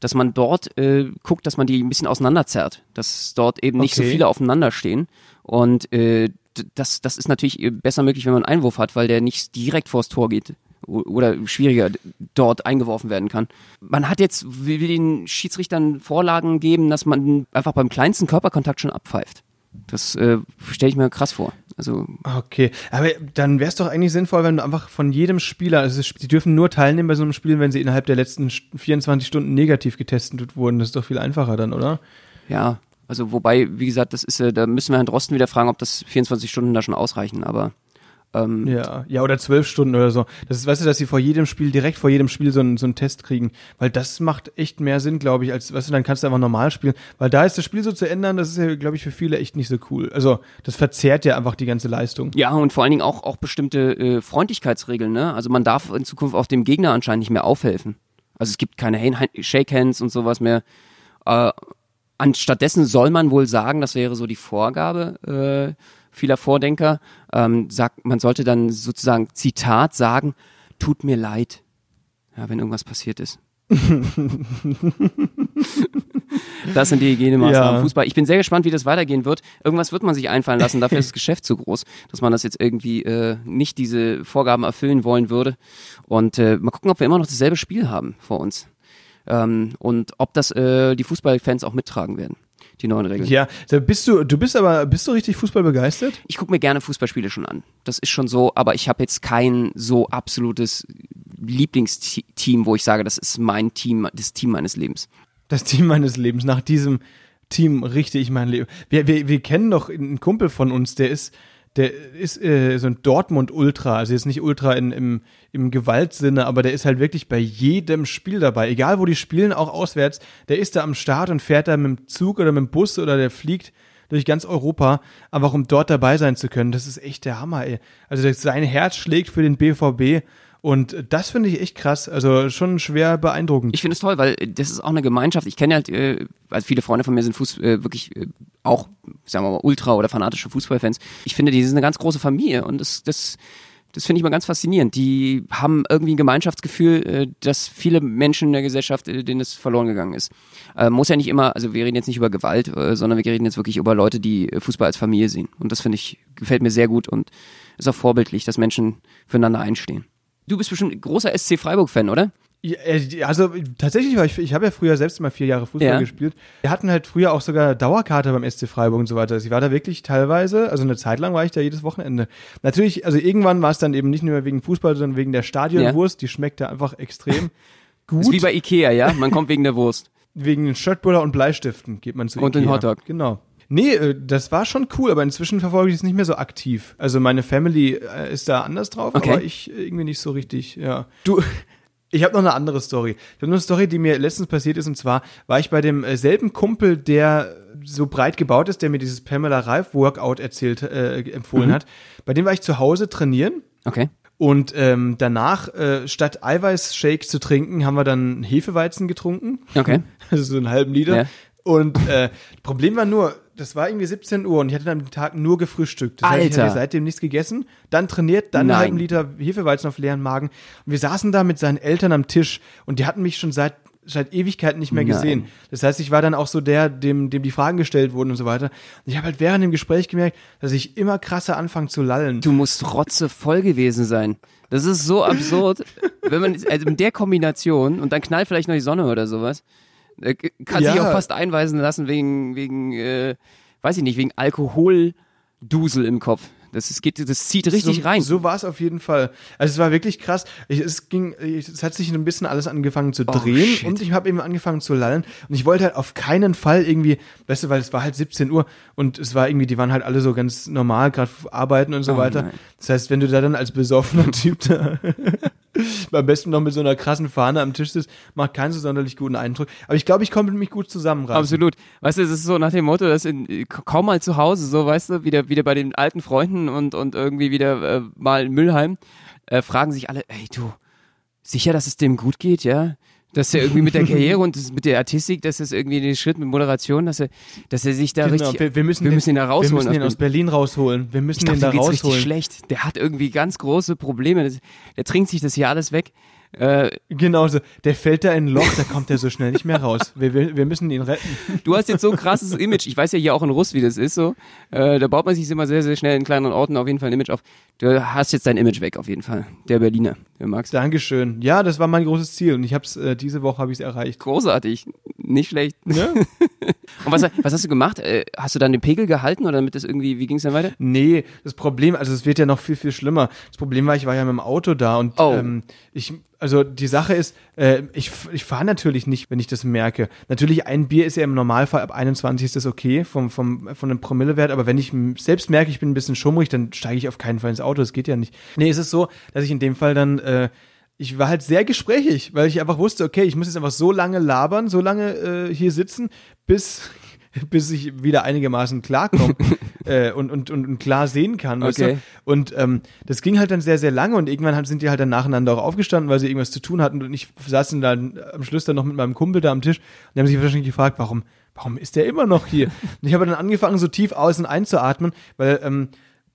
dass man dort äh, guckt, dass man die ein bisschen auseinanderzerrt, dass dort eben nicht okay. so viele aufeinander stehen und äh, das, das ist natürlich besser möglich, wenn man einen Einwurf hat, weil der nicht direkt vors Tor geht oder schwieriger dort eingeworfen werden kann. Man hat jetzt, will den Schiedsrichtern Vorlagen geben, dass man einfach beim kleinsten Körperkontakt schon abpfeift. Das äh, stelle ich mir krass vor. Also okay, aber dann wäre es doch eigentlich sinnvoll, wenn du einfach von jedem Spieler, also sie dürfen nur teilnehmen bei so einem Spiel, wenn sie innerhalb der letzten 24 Stunden negativ getestet wurden. Das ist doch viel einfacher dann, oder? Ja, also wobei, wie gesagt, das ist, äh, da müssen wir Herrn Drosten wieder fragen, ob das 24 Stunden da schon ausreichen, aber ähm, ja, ja, oder zwölf Stunden oder so. Das ist, weißt du, dass sie vor jedem Spiel, direkt vor jedem Spiel so einen, so einen Test kriegen. Weil das macht echt mehr Sinn, glaube ich, als, weißt du, dann kannst du einfach normal spielen. Weil da ist das Spiel so zu ändern, das ist ja, glaube ich, für viele echt nicht so cool. Also, das verzerrt ja einfach die ganze Leistung. Ja, und vor allen Dingen auch, auch bestimmte äh, Freundlichkeitsregeln, ne? Also, man darf in Zukunft auch dem Gegner anscheinend nicht mehr aufhelfen. Also, es gibt keine Shake Hands und sowas mehr. Äh, anstattdessen soll man wohl sagen, das wäre so die Vorgabe, äh, vieler Vordenker, ähm, sagt, man sollte dann sozusagen Zitat sagen, tut mir leid, ja, wenn irgendwas passiert ist. das sind die Hygienemaßnahmen ja. Fußball. Ich bin sehr gespannt, wie das weitergehen wird. Irgendwas wird man sich einfallen lassen. Dafür ist das Geschäft zu groß, dass man das jetzt irgendwie äh, nicht diese Vorgaben erfüllen wollen würde. Und äh, mal gucken, ob wir immer noch dasselbe Spiel haben vor uns. Ähm, und ob das äh, die Fußballfans auch mittragen werden die neuen Regeln. Ja, bist du, du bist aber, bist du richtig Fußball begeistert? Ich gucke mir gerne Fußballspiele schon an. Das ist schon so, aber ich habe jetzt kein so absolutes Lieblingsteam, wo ich sage, das ist mein Team, das Team meines Lebens. Das Team meines Lebens. Nach diesem Team richte ich mein Leben. Wir, wir, wir kennen doch einen Kumpel von uns, der ist, der ist äh, so ein Dortmund-Ultra, also jetzt nicht Ultra in, im, im Gewaltsinne, aber der ist halt wirklich bei jedem Spiel dabei. Egal wo die spielen, auch auswärts, der ist da am Start und fährt da mit dem Zug oder mit dem Bus oder der fliegt durch ganz Europa, einfach um dort dabei sein zu können. Das ist echt der Hammer, ey. Also sein Herz schlägt für den BVB und das finde ich echt krass, also schon schwer beeindruckend. Ich finde es toll, weil das ist auch eine Gemeinschaft. Ich kenne halt, äh, also viele Freunde von mir sind Fuß, äh, wirklich äh, auch, sagen wir mal, ultra oder fanatische Fußballfans. Ich finde, die sind eine ganz große Familie und das, das, das finde ich mal ganz faszinierend. Die haben irgendwie ein Gemeinschaftsgefühl, äh, dass viele Menschen in der Gesellschaft, äh, denen es verloren gegangen ist. Äh, muss ja nicht immer, also wir reden jetzt nicht über Gewalt, äh, sondern wir reden jetzt wirklich über Leute, die Fußball als Familie sehen. Und das finde ich, gefällt mir sehr gut und ist auch vorbildlich, dass Menschen füreinander einstehen. Du bist bestimmt großer SC Freiburg-Fan, oder? Ja, äh, also tatsächlich war ich, ich habe ja früher selbst mal vier Jahre Fußball ja. gespielt. Wir hatten halt früher auch sogar Dauerkarte beim SC Freiburg und so weiter. Also ich war da wirklich teilweise, also eine Zeit lang war ich da jedes Wochenende. Natürlich, also irgendwann war es dann eben nicht nur wegen Fußball, sondern wegen der Stadionwurst. Ja. Die schmeckt da einfach extrem gut. ist wie bei Ikea, ja? Man kommt wegen der Wurst. Wegen den Shirtbuller und Bleistiften geht man zu und Ikea. Und den Hotdog. Genau. Nee, äh, das war schon cool, aber inzwischen verfolge ich es nicht mehr so aktiv. Also meine Family äh, ist da anders drauf, okay. aber ich irgendwie nicht so richtig, ja. Du, ich habe noch eine andere Story. Ich habe noch eine Story, die mir letztens passiert ist, und zwar war ich bei demselben Kumpel, der so breit gebaut ist, der mir dieses Pamela Reif Workout erzählt, äh, empfohlen mhm. hat. Bei dem war ich zu Hause trainieren Okay. Und ähm, danach, äh, statt Eiweißshake zu trinken, haben wir dann Hefeweizen getrunken. Okay. Also so einen halben Liter. Ja. Und äh, Problem war nur, das war irgendwie 17 Uhr und ich hatte dann am Tag nur gefrühstückt. Das heißt, ich Alter. hatte seitdem nichts gegessen, dann trainiert, dann einen halben Liter Hefeweizen auf leeren Magen. Und wir saßen da mit seinen Eltern am Tisch und die hatten mich schon seit seit Ewigkeiten nicht mehr Nein. gesehen. Das heißt, ich war dann auch so der, dem, dem die Fragen gestellt wurden und so weiter. Und ich habe halt während dem Gespräch gemerkt, dass ich immer krasser anfange zu lallen. Du musst rotze voll gewesen sein. Das ist so absurd, wenn man also mit der Kombination und dann knallt vielleicht noch die Sonne oder sowas. Äh, Kann sich Ja. auch fast einweisen lassen wegen wegen äh, weiß ich nicht, wegen Alkoholdusel im Kopf. Das, ist, geht, das zieht richtig so, rein. So war es auf jeden Fall. Also es war wirklich krass. Ich, es ging, ich, es hat sich ein bisschen alles angefangen zu drehen Oh, und ich habe eben angefangen zu lallen und ich wollte halt auf keinen Fall irgendwie, weißt du, weil es war halt 17 Uhr und es war irgendwie, die waren halt alle so ganz normal, gerade arbeiten und so Oh weiter. nein. Das heißt, wenn du da dann als besoffener Typ da am besten noch mit so einer krassen Fahne am Tisch sitzt, macht keinen so sonderlich guten Eindruck. Aber ich glaube, ich konnte mich gut zusammenreißen. Absolut. Weißt du, es ist so nach dem Motto, dass in, äh, kaum mal zu Hause, so weißt du, wieder, wieder bei den alten Freunden und, und irgendwie wieder äh, mal in Müllheim, äh, fragen sich alle, ey du, sicher, dass es dem gut geht, ja? Dass er irgendwie mit der Karriere und das, mit der Artistik, dass es irgendwie den Schritt mit Moderation, dass er, dass er sich da Genau, richtig, wir, wir müssen, wir den, müssen ihn da Wir rausholen. müssen ihn aus Berlin rausholen. Wir müssen ich glaube, den da geht's richtig rausholen. schlecht. Der hat irgendwie ganz große Probleme. Das, der trinkt sich das hier alles weg. Äh, Genau so. Der fällt da in ein Loch, da kommt er so schnell nicht mehr raus. Wir, wir, wir müssen ihn retten. du hast jetzt so ein krasses Image. Ich weiß ja hier auch in Russ, wie das ist so. Äh, da baut man sich immer sehr, sehr schnell in kleineren Orten auf jeden Fall ein Image auf. Du hast jetzt dein Image weg auf jeden Fall. Der Berliner. Der Max. Dankeschön. Ja, das war mein großes Ziel und ich hab's, äh, diese Woche habe ich es erreicht. Großartig. Nicht schlecht. Ja? Und was, was hast du gemacht? Äh, hast du dann den Pegel gehalten oder damit das irgendwie, wie ging es dann weiter? Nee, das Problem, also es wird ja noch viel, viel schlimmer. Das Problem war, ich war ja mit dem Auto da und Oh. ähm, ich, also die Sache ist, äh, ich, ich fahre natürlich nicht, wenn ich das merke. Natürlich, ein Bier ist ja im Normalfall ab 21 ist das okay vom, vom, von dem Promillewert, aber wenn ich selbst merke, ich bin ein bisschen schummrig, dann steige ich auf keinen Fall ins Auto, das geht ja nicht. Nee, es ist so, dass ich in dem Fall dann, äh, ich war halt sehr gesprächig, weil ich einfach wusste, okay, ich muss jetzt einfach so lange labern, so lange äh, hier sitzen, bis, bis ich wieder einigermaßen klarkomme äh, und, und, und, klar sehen kann. Weißt Okay. du? Und ähm, das ging halt dann sehr, sehr lange und irgendwann sind die halt dann nacheinander auch aufgestanden, weil sie irgendwas zu tun hatten und ich saß dann, dann am Schluss dann noch mit meinem Kumpel da am Tisch und die haben sich wahrscheinlich gefragt, warum, warum ist der immer noch hier? Und ich habe dann angefangen, so tief außen einzuatmen, weil, ähm,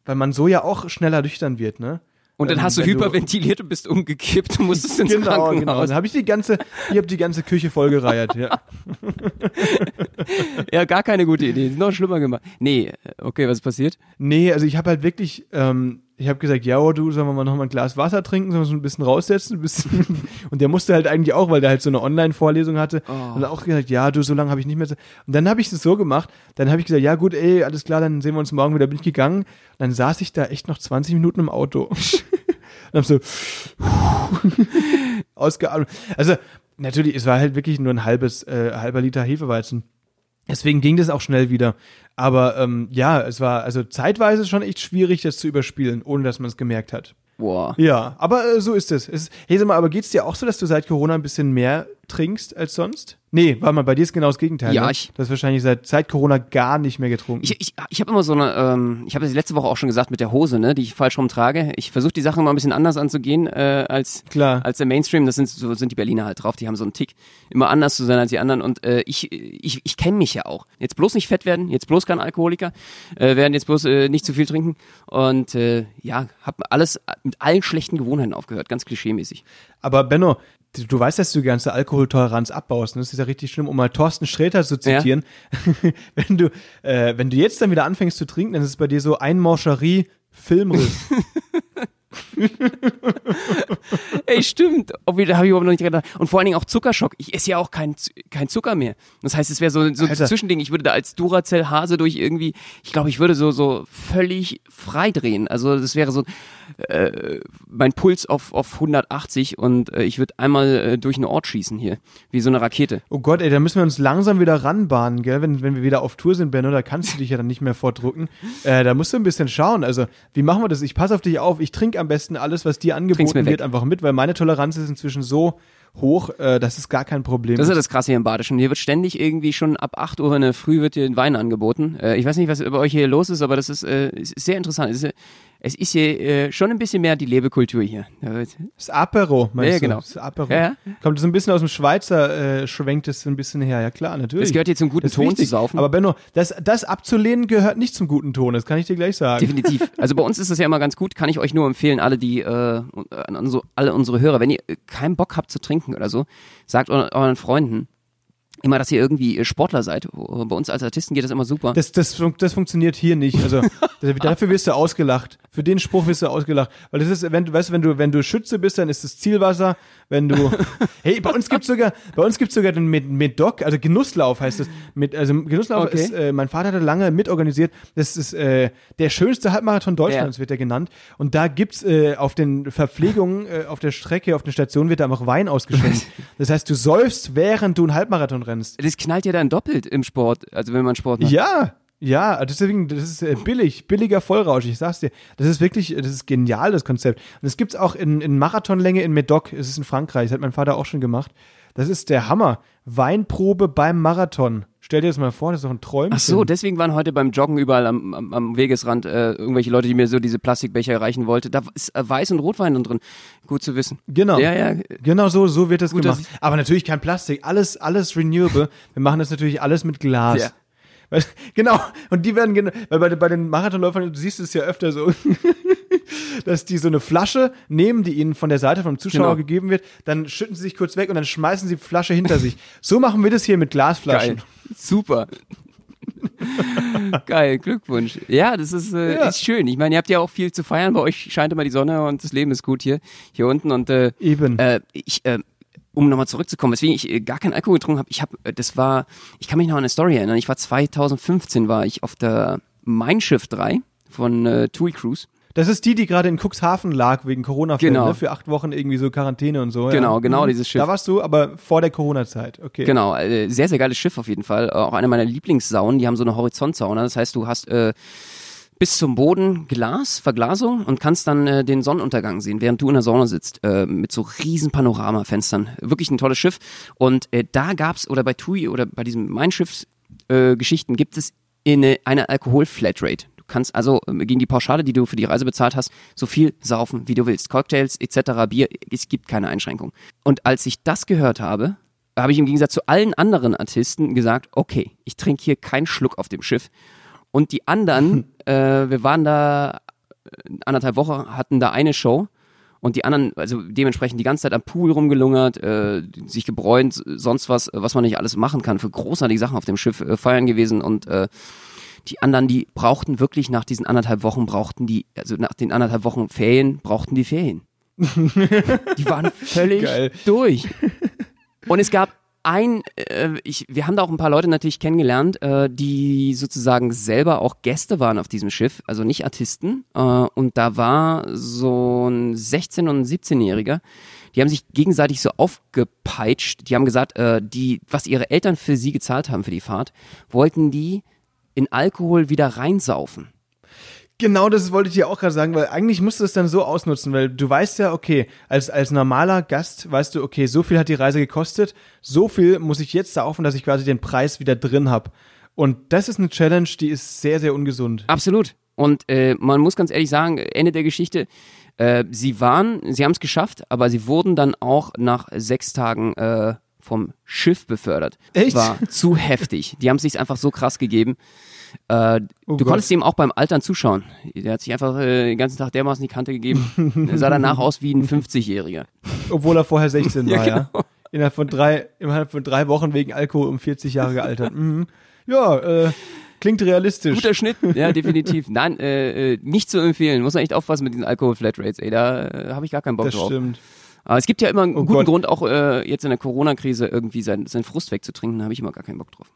weil man so ja auch schneller nüchtern wird, ne? Und dann Ähm, hast du hyperventiliert und bist umgekippt und musstest ins Genau, genau. Krankenhaus. Dann habe ich die ganze, ich habe die ganze Küche vollgereiert, ja. Ja, gar keine gute Idee. Ist noch schlimmer gemacht. Nee, okay, was ist passiert? Nee, also ich habe halt wirklich, ähm, ich habe gesagt, ja, oh, du, sollen wir mal noch mal ein Glas Wasser trinken, sollen wir uns ein bisschen raussetzen, ein bisschen. und der musste halt eigentlich auch, weil der halt so eine Online-Vorlesung hatte, Oh. und auch gesagt, ja, du, so lange habe ich nicht mehr. Und dann habe ich es so gemacht, dann habe ich gesagt, ja gut, ey, alles klar, dann sehen wir uns morgen wieder. Bin ich gegangen, und dann saß ich da echt noch 20 Minuten im Auto und hab so ausgeatmet. Also natürlich, es war halt wirklich nur ein halbes, äh, halber Liter Hefeweizen. Deswegen ging das auch schnell wieder. Aber ähm, ja, es war also zeitweise schon echt schwierig, das zu überspielen, ohne dass man es gemerkt hat. Boah. Ja, aber äh, so ist es. es hey, sag mal, aber geht's dir auch so, dass du seit Corona ein bisschen mehr trinkst als sonst? Nee, warte mal, bei dir ist genau das Gegenteil. Ja, ne? ich- Du hast wahrscheinlich seit, seit Corona gar nicht mehr getrunken. Ich, ich, ich habe immer so eine, ähm, ich habe das letzte Woche auch schon gesagt mit der Hose, ne, die ich falsch rumtrage. Ich versuche die Sachen mal ein bisschen anders anzugehen äh, als Klar. als der Mainstream. Das sind so sind die Berliner halt drauf. Die haben so einen Tick, immer anders zu sein als die anderen. Und äh, ich ich, ich kenne mich ja auch. Jetzt bloß nicht fett werden, jetzt bloß kein Alkoholiker, äh, werden jetzt bloß äh, nicht zu viel trinken und äh, ja, habe alles mit allen schlechten Gewohnheiten aufgehört, ganz klischeemäßig. Aber Benno, du, du weißt, dass du die ganze Alkoholtoleranz abbaust. Ne? Das ist ja richtig schlimm, um mal Thorsten Sträter zu zitieren. wenn, du, äh, wenn du jetzt dann wieder anfängst zu trinken, dann ist es bei dir so ein Morcherie Filmriss. Ey, stimmt. Ob wir- Da habe ich überhaupt noch nicht gedacht. Und vor allen Dingen auch Zuckerschock. Ich esse ja auch kein, kein Zucker mehr. Das heißt, es wäre so, so ein. Zwischending. Ich würde da als Duracell-Hase durch irgendwie, ich glaube, ich würde so, so völlig frei drehen. Also das wäre so äh, mein Puls auf, auf 180 und äh, ich würde einmal äh, durch einen Ort schießen hier. Wie so eine Rakete. Oh Gott, ey, da müssen wir uns langsam wieder ranbahnen, gell? Wenn, wenn wir wieder auf Tour sind, Benno, da kannst du dich ja dann nicht mehr vordrucken. Äh, da musst du ein bisschen schauen. Also, wie machen wir das? Ich passe auf dich auf. Ich trinke am besten alles, was dir angeboten wird, einfach mit, weil meine Toleranz ist inzwischen so hoch, äh, das ist gar kein Problem. Das ist ja das Krasse hier im Badischen. Hier wird ständig irgendwie schon ab 8 Uhr in der Früh wird hier ein Wein angeboten. Äh, ich weiß nicht, was bei euch hier los ist, aber das ist, äh, ist sehr interessant. Es ist, Es ist hier äh, schon ein bisschen mehr die Lebekultur hier. Das Apero, meinst Ja, du? genau. Das Apero. Ja, ja. Kommt so ein bisschen aus dem Schweizer, äh, schwenkt es so ein bisschen her. Ja klar, natürlich. Das gehört hier zum guten Ton wichtig. zu saufen. Aber Benno, das, das abzulehnen gehört nicht zum guten Ton, das kann ich dir gleich sagen. Definitiv. Also bei uns ist das ja immer ganz gut, kann ich euch nur empfehlen, alle die, äh, an unsere, alle unsere Hörer, wenn ihr äh, keinen Bock habt zu trinken oder so, sagt euren, euren Freunden immer, dass ihr irgendwie äh, Sportler seid. Bei uns als Artisten geht das immer super. Das, das, fun- das funktioniert hier nicht. Also dafür wirst du ausgelacht. Für den Spruch wirst du ausgelacht. Weil das ist, wenn du, weißt du, wenn du, wenn du Schütze bist, dann ist das Zielwasser. Wenn du, hey, bei uns gibt's sogar, bei uns gibt's sogar den Med Medoc, also Genusslauf heißt das. Mit, also Genusslauf Okay. ist, äh, mein Vater hat da lange mitorganisiert. Das ist äh, der schönste Halbmarathon Deutschlands, wird der genannt. Und da gibt's äh, auf den Verpflegungen, äh, auf der Strecke, auf den Stationen wird da einfach Wein ausgeschenkt. Das heißt, du säufst, während du einen Halbmarathon rennst. Das knallt ja dann doppelt im Sport, also wenn man Sport macht. Ja, ja, deswegen, das ist äh, billig, billiger Vollrausch, ich sag's dir. Das ist wirklich, das ist genial, das Konzept. Und es gibt's auch in, in Marathonlänge in Medoc, es ist in Frankreich, das hat mein Vater auch schon gemacht. Das ist der Hammer. Weinprobe beim Marathon. Stell dir das mal vor, das ist doch ein Träumchen. Ach so, deswegen waren heute beim Joggen überall am, am, am Wegesrand äh, irgendwelche Leute, die mir so diese Plastikbecher erreichen wollten. Da ist äh, Weiß- und Rotwein drin. Gut zu wissen. Genau. Ja, ja. Genau so, so wird das Gut, gemacht. Aber natürlich kein Plastik, alles, alles renewable. Wir machen das natürlich alles mit Glas. Ja. Weil, genau, und die werden, weil bei, bei den Marathonläufern, du siehst es ja öfter so, dass die so eine Flasche nehmen, die ihnen von der Seite vom Zuschauer Genau. gegeben wird, dann schütten sie sich kurz weg und dann schmeißen sie die Flasche hinter sich. So machen wir das hier mit Glasflaschen. Geil. Super. Geil, Glückwunsch. Ja, das ist, äh, Ja. ist schön. Ich meine, ihr habt ja auch viel zu feiern. Bei euch scheint immer die Sonne und das Leben ist gut hier, hier unten. Und äh, Eben. äh, ich, äh, um nochmal zurückzukommen, weswegen ich äh, gar keinen Alkohol getrunken habe, ich habe, äh, das war, ich kann mich noch an eine Story erinnern. Ich war 2015, war ich auf der Mein Schiff 3 von äh, TUI Cruise. Das ist die, die gerade in Cuxhaven lag wegen Corona-Fällen, Genau. ne? für acht Wochen irgendwie so Quarantäne und so. Genau, ja. genau, Mhm. dieses Schiff. Da warst du, aber vor der Corona-Zeit. Okay. Genau, äh, sehr, sehr geiles Schiff auf jeden Fall. Äh, auch eine meiner Lieblingssaunen, die haben so eine Horizontsauna. Das heißt, du hast äh, bis zum Boden Glas, Verglasung und kannst dann äh, den Sonnenuntergang sehen, während du in der Sauna sitzt, äh, mit so riesen Panoramafenstern. Wirklich ein tolles Schiff. Und äh, da gab's, oder bei TUI oder bei diesem Mein Schiff äh, Geschichten gibt es eine, eine Alkohol-Flatrate. Du kannst also ähm, gegen die Pauschale, die du für die Reise bezahlt hast, so viel saufen, wie du willst. Cocktails etc., Bier, es gibt keine Einschränkung. Und als ich das gehört habe, habe ich im Gegensatz zu allen anderen Artisten gesagt, okay, ich trinke hier keinen Schluck auf dem Schiff. Und die anderen, äh, wir waren da äh, anderthalb Wochen, hatten da eine Show und die anderen, also dementsprechend die ganze Zeit am Pool rumgelungert, äh, sich gebräunt, sonst was, was man nicht alles machen kann, für großartige Sachen auf dem Schiff äh, feiern gewesen und äh, die anderen, die brauchten wirklich nach diesen anderthalb Wochen, brauchten die, also nach den anderthalb Wochen Ferien, brauchten die Ferien. die waren völlig Geil. durch. Und es gab ein, äh, ich, wir haben da auch ein paar Leute natürlich kennengelernt, äh, die sozusagen selber auch Gäste waren auf diesem Schiff, also nicht Artisten. Äh, und da war so ein 16- und 17-Jähriger, die haben sich gegenseitig so aufgepeitscht. Die haben gesagt, äh, die, was ihre Eltern für sie gezahlt haben für die Fahrt, wollten die in Alkohol wieder reinsaufen. Genau das wollte ich dir auch gerade sagen, weil eigentlich musst du es dann so ausnutzen, weil du weißt ja, okay, als, als normaler Gast weißt du, okay, so viel hat die Reise gekostet, so viel muss ich jetzt saufen, dass ich quasi den Preis wieder drin habe. Und das ist eine Challenge, die ist sehr, sehr ungesund. Absolut. Und äh, man muss ganz ehrlich sagen, Ende der Geschichte, äh, sie waren, sie haben es geschafft, aber sie wurden dann auch nach sechs Tagen äh, vom Schiff befördert. Echt? War zu heftig. Die haben es sich einfach so krass gegeben. Äh, Oh du Gott. konntest ihm auch beim Altern zuschauen. Der hat sich einfach äh, den ganzen Tag dermaßen die Kante gegeben. Er sah danach aus wie ein 50-Jähriger. Obwohl er vorher 16 war, Ja, ja. genau. Innerhalb von drei, innerhalb von drei Wochen wegen Alkohol um 40 Jahre gealtert. Mhm. Ja, äh, klingt realistisch. Guter Schnitt, ja, definitiv. Nein, äh, äh, nicht zu empfehlen. Muss man echt aufpassen mit diesen Alkohol-Flatrates, ey. Da äh, habe ich gar keinen Bock das drauf. stimmt. Aber es gibt ja immer einen Oh guten Gott. Grund, auch äh, jetzt in der Corona-Krise irgendwie seinen, seinen Frust wegzutrinken. Da habe ich immer gar keinen Bock drauf.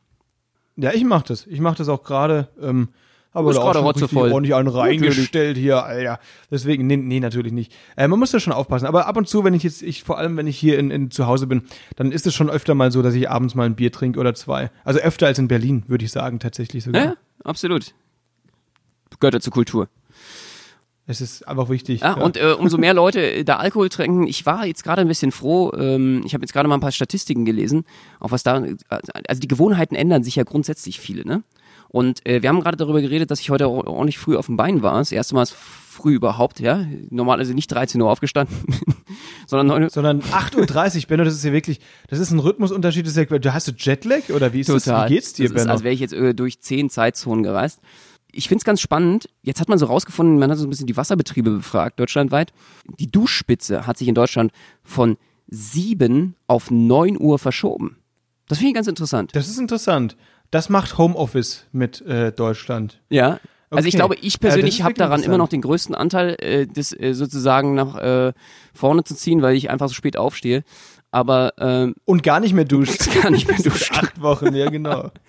Ja, ich mach das. Ich mach das auch gerade. Ähm, aber da auch gerade rotzevoll. ordentlich einen reingestellt hier, Alter. Deswegen, nee, nee natürlich nicht. Äh, man muss da schon aufpassen. Aber ab und zu, wenn ich jetzt, ich vor allem, wenn ich hier in, in zu Hause bin, dann ist es schon öfter mal so, dass ich abends mal ein Bier trinke oder zwei. Also öfter als in Berlin, würde ich sagen, tatsächlich sogar. Ja, absolut. Gehört ja zur Kultur. Es ist einfach wichtig. Ja, und äh, umso mehr Leute äh, da Alkohol trinken. Ich war jetzt gerade ein bisschen froh. Ähm, ich habe jetzt gerade mal ein paar Statistiken gelesen, auch was da. Also die Gewohnheiten ändern sich ja grundsätzlich viele, ne? Und äh, wir haben gerade darüber geredet, dass ich heute ordentlich früh auf dem Bein war. Das erste Mal früh überhaupt, ja. Normalerweise nicht 13 Uhr aufgestanden, sondern 9 Uhr. Sondern 8.30 Uhr, Benno, das ist ja wirklich, das ist ein Rhythmusunterschied. Das ist ja, hast du Jetlag oder wie ist Total. das? Wie geht's dir, das ist, Benno? als wäre ich jetzt äh, durch zehn Zeitzonen gereist. Ich find's ganz spannend. Jetzt hat man so rausgefunden, man hat so ein bisschen die Wasserbetriebe befragt, deutschlandweit. Die Duschspitze hat sich in Deutschland von sieben auf neun Uhr verschoben. Das finde ich ganz interessant. das ist interessant. Das macht Homeoffice mit äh, Deutschland. Ja. Also ich Okay. glaube, ich Ja, persönlich ist habe daran immer noch den größten Anteil, äh, das äh, sozusagen nach äh, vorne zu ziehen, weil ich einfach so spät aufstehe. Aber ähm, Und gar nicht mehr duscht. gar nicht mehr duschen. Acht Wochen, ja genau.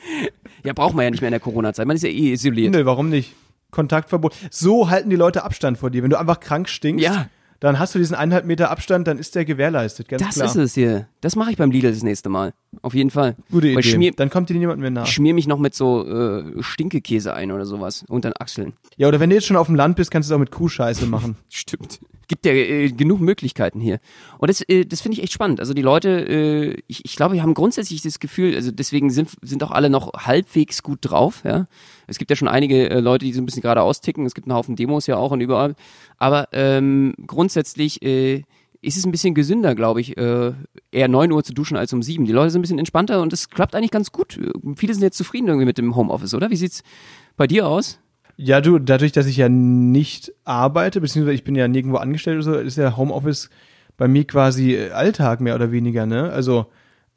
Ja, braucht man ja nicht mehr in der Corona-Zeit. Man ist ja eh isoliert. Nö, warum nicht? Kontaktverbot. So halten die Leute Abstand vor dir. Wenn du einfach krank stinkst, Ja. dann hast du diesen eineinhalb Meter Abstand, dann ist der gewährleistet, ganz Das klar. ist es hier. Das mache ich beim Lidl das nächste Mal. Auf jeden Fall. Gute Idee. Schmier, dann kommt dir niemand mehr nach. ich schmier mich noch mit so äh, Stinkekäse ein oder sowas unter den Achseln. Ja, oder wenn du jetzt schon auf dem Land bist, kannst du es auch mit Kuhscheiße machen. Stimmt. Gibt ja äh, genug Möglichkeiten hier. Und das, äh, das finde ich echt spannend. Also die Leute, äh, ich, ich glaube, wir haben grundsätzlich das Gefühl, also deswegen sind, sind auch alle noch halbwegs gut drauf. Ja? Es gibt ja schon einige äh, Leute, die so ein bisschen gerade austicken. Es gibt einen Haufen Demos ja auch und überall. Aber ähm, grundsätzlich äh, ist es ein bisschen gesünder, glaube ich, äh, eher 9 Uhr zu duschen als um 7. Die Leute sind ein bisschen entspannter und es klappt eigentlich ganz gut. Viele sind jetzt zufrieden irgendwie mit dem Homeoffice, oder? Wie sieht's bei dir aus? Ja, du, dadurch, dass ich ja nicht arbeite, beziehungsweise ich bin ja nirgendwo angestellt oder so, ist ja Homeoffice bei mir quasi äh, Alltag mehr oder weniger, ne? Also,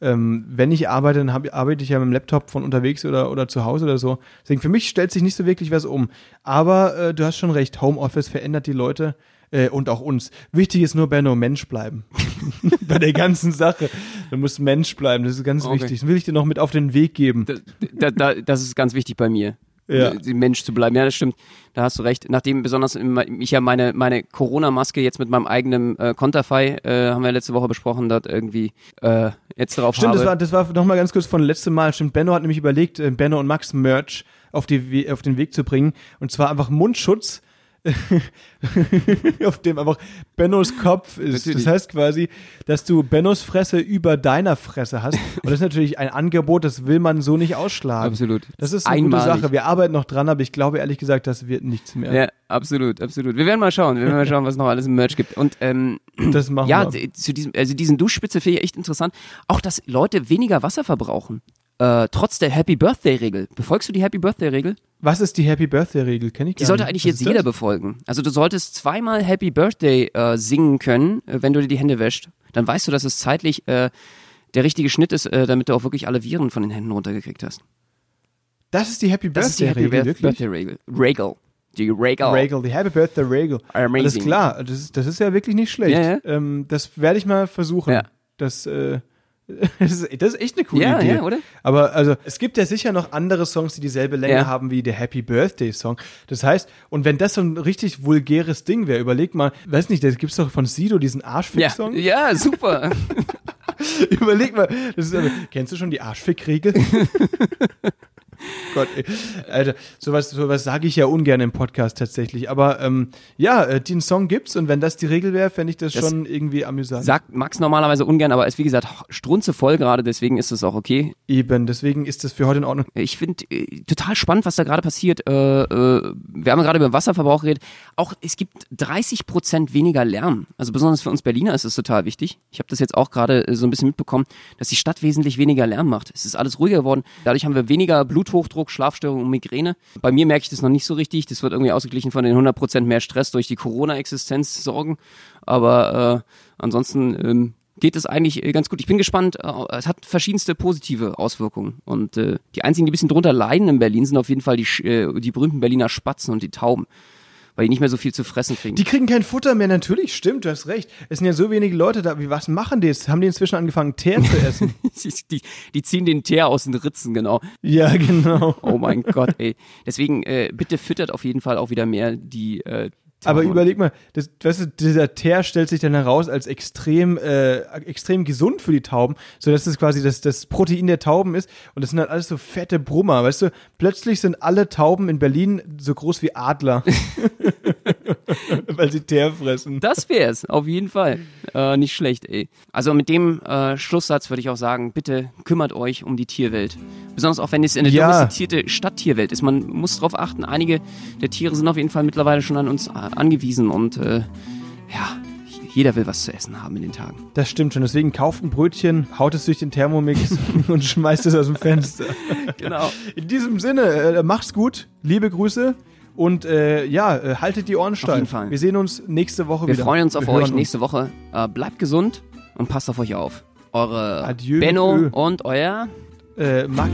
ähm, wenn ich arbeite, dann hab, arbeite ich ja mit dem Laptop von unterwegs oder, oder zu Hause oder so. Deswegen für mich stellt sich nicht so wirklich was um. Aber äh, du hast schon recht, Homeoffice verändert die Leute äh, und auch uns. Wichtig ist nur, Benno, Mensch bleiben. bei der ganzen Sache. Du musst Mensch bleiben, das ist ganz Okay. wichtig. Das will ich dir noch mit auf den Weg geben. da, da, das ist ganz wichtig bei mir. Ja. Mensch zu bleiben. Ja, das stimmt. Da hast du recht. Nachdem besonders ich ja meine, meine Corona-Maske jetzt mit meinem eigenen äh, Konterfei, äh, haben wir letzte Woche besprochen, dort irgendwie äh, jetzt drauf Stimmt, habe. das war, das war nochmal ganz kurz von letztem Mal. Stimmt, Benno hat nämlich überlegt, äh, Benno und Max Merch auf, die, auf den Weg zu bringen. Und zwar einfach Mundschutz, auf dem einfach Bennos Kopf ist. Natürlich. Das heißt quasi, dass du Bennos Fresse über deiner Fresse hast. Und das ist natürlich ein Angebot, das will man so nicht ausschlagen. Absolut. Das ist eine Einmalig. gute Sache. Wir arbeiten noch dran, aber ich glaube ehrlich gesagt, das wird nichts mehr. ja, absolut, absolut. Wir werden mal schauen, wir werden mal schauen, was noch alles im Merch gibt. Und ähm, Das machen ja, wir. d- zu diesem, also diesen Duschspitze finde ich echt interessant. Auch, dass Leute weniger Wasser verbrauchen. Äh, trotz der Happy Birthday-Regel. Befolgst du die Happy Birthday-Regel? Was ist die Happy Birthday Regel? Kenn ich Die sollte nicht. eigentlich Was jetzt jeder das? befolgen. Also du solltest zweimal Happy Birthday äh, singen können, äh, wenn du dir die Hände wäscht. Dann weißt du, dass es zeitlich äh, der richtige Schnitt ist, äh, damit du auch wirklich alle Viren von den Händen runtergekriegt hast. Das ist die Happy Das ist die Birthday Happy Regel. Die Regel. Regel, die Happy Birthday Regel. Amazing. Alles klar, das ist, das ist ja wirklich nicht schlecht. Ja, ja. Ähm, das werde ich mal versuchen. Ja. Das, äh, das, ist, das ist echt eine coole Ja, Idee. ja, oder? Aber also, es gibt ja sicher noch andere Songs, die dieselbe Länge Ja. haben wie der Happy Birthday Song. Das heißt, und wenn das so ein richtig vulgäres Ding wäre, überleg mal, weiß nicht, da gibt's doch von Sido diesen Ja, Arschfick-Song. ja, super. Überleg mal, das ist, kennst du schon die Arschfick-Regel? Gott, ey. Alter, sowas, sowas sage ich ja ungern im Podcast tatsächlich. Aber ähm, ja, äh, den Song gibt's und wenn das die Regel wäre, fände ich das, Das schon irgendwie amüsant. Sagt Max normalerweise ungern, aber ist wie gesagt strunze voll gerade, deswegen ist es auch okay. Eben, deswegen ist das für heute in Ordnung. Ich finde äh, total spannend, was da gerade passiert. Äh, äh, wir haben gerade über Wasserverbrauch geredet. Auch es gibt 30 Prozent weniger Lärm. Also besonders für uns Berliner ist es total wichtig. Ich habe das jetzt auch gerade äh, so ein bisschen mitbekommen, dass die Stadt wesentlich weniger Lärm macht. Es ist alles ruhiger geworden. Dadurch haben wir weniger Bluthochdruck, Schlafstörungen und Migräne. Bei mir merke ich das noch nicht so richtig. Das wird irgendwie ausgeglichen von den 100 Prozent mehr Stress durch die Corona-Existenz sorgen. Aber äh, ansonsten ähm, geht es eigentlich äh, ganz gut. Ich bin gespannt. Äh, es hat verschiedenste positive Auswirkungen. Und äh, die einzigen, die ein bisschen drunter leiden in Berlin, sind auf jeden Fall die, äh, die berühmten Berliner Spatzen und die Tauben. Weil die nicht mehr so viel zu fressen kriegen. Die kriegen kein Futter mehr, natürlich, stimmt, du hast recht. Es sind ja so wenige Leute da. Wie, was machen die jetzt? Haben die inzwischen angefangen, Teer zu essen? die, die ziehen den Teer aus den Ritzen, genau. ja, genau. Oh mein Gott, ey. Deswegen, äh, bitte füttert auf jeden Fall auch wieder mehr die äh, Aber überleg mal, das, weißt du, dieser Teer stellt sich dann heraus als extrem, äh, extrem gesund für die Tauben, so dass es quasi das, das Protein der Tauben ist und das sind halt alles so fette Brummer, weißt du? Plötzlich sind alle Tauben in Berlin so groß wie Adler, weil sie Teer fressen. Das wär's, auf jeden Fall. Äh, nicht schlecht, ey. Also mit dem äh, Schlusssatz würde ich auch sagen, bitte kümmert euch um die Tierwelt. Besonders auch wenn es eine Ja. domestizierte Stadttierwelt ist. Man muss darauf achten, einige der Tiere sind auf jeden Fall mittlerweile schon an uns äh, angewiesen und äh, ja, jeder will was zu essen haben in den Tagen. Das stimmt schon. Deswegen kauft ein Brötchen, haut es durch den Thermomix und schmeißt es aus dem Fenster. Genau. In diesem Sinne, äh, macht's gut. Liebe Grüße. Und äh, ja, äh, haltet die Ohren steif. jeden Fall. Wir sehen uns nächste Woche Wir wieder. freuen uns auf Wir euch nächste Woche. Äh, bleibt gesund und passt auf euch auf. Eure Adieu. Benno und euer Äh, Marc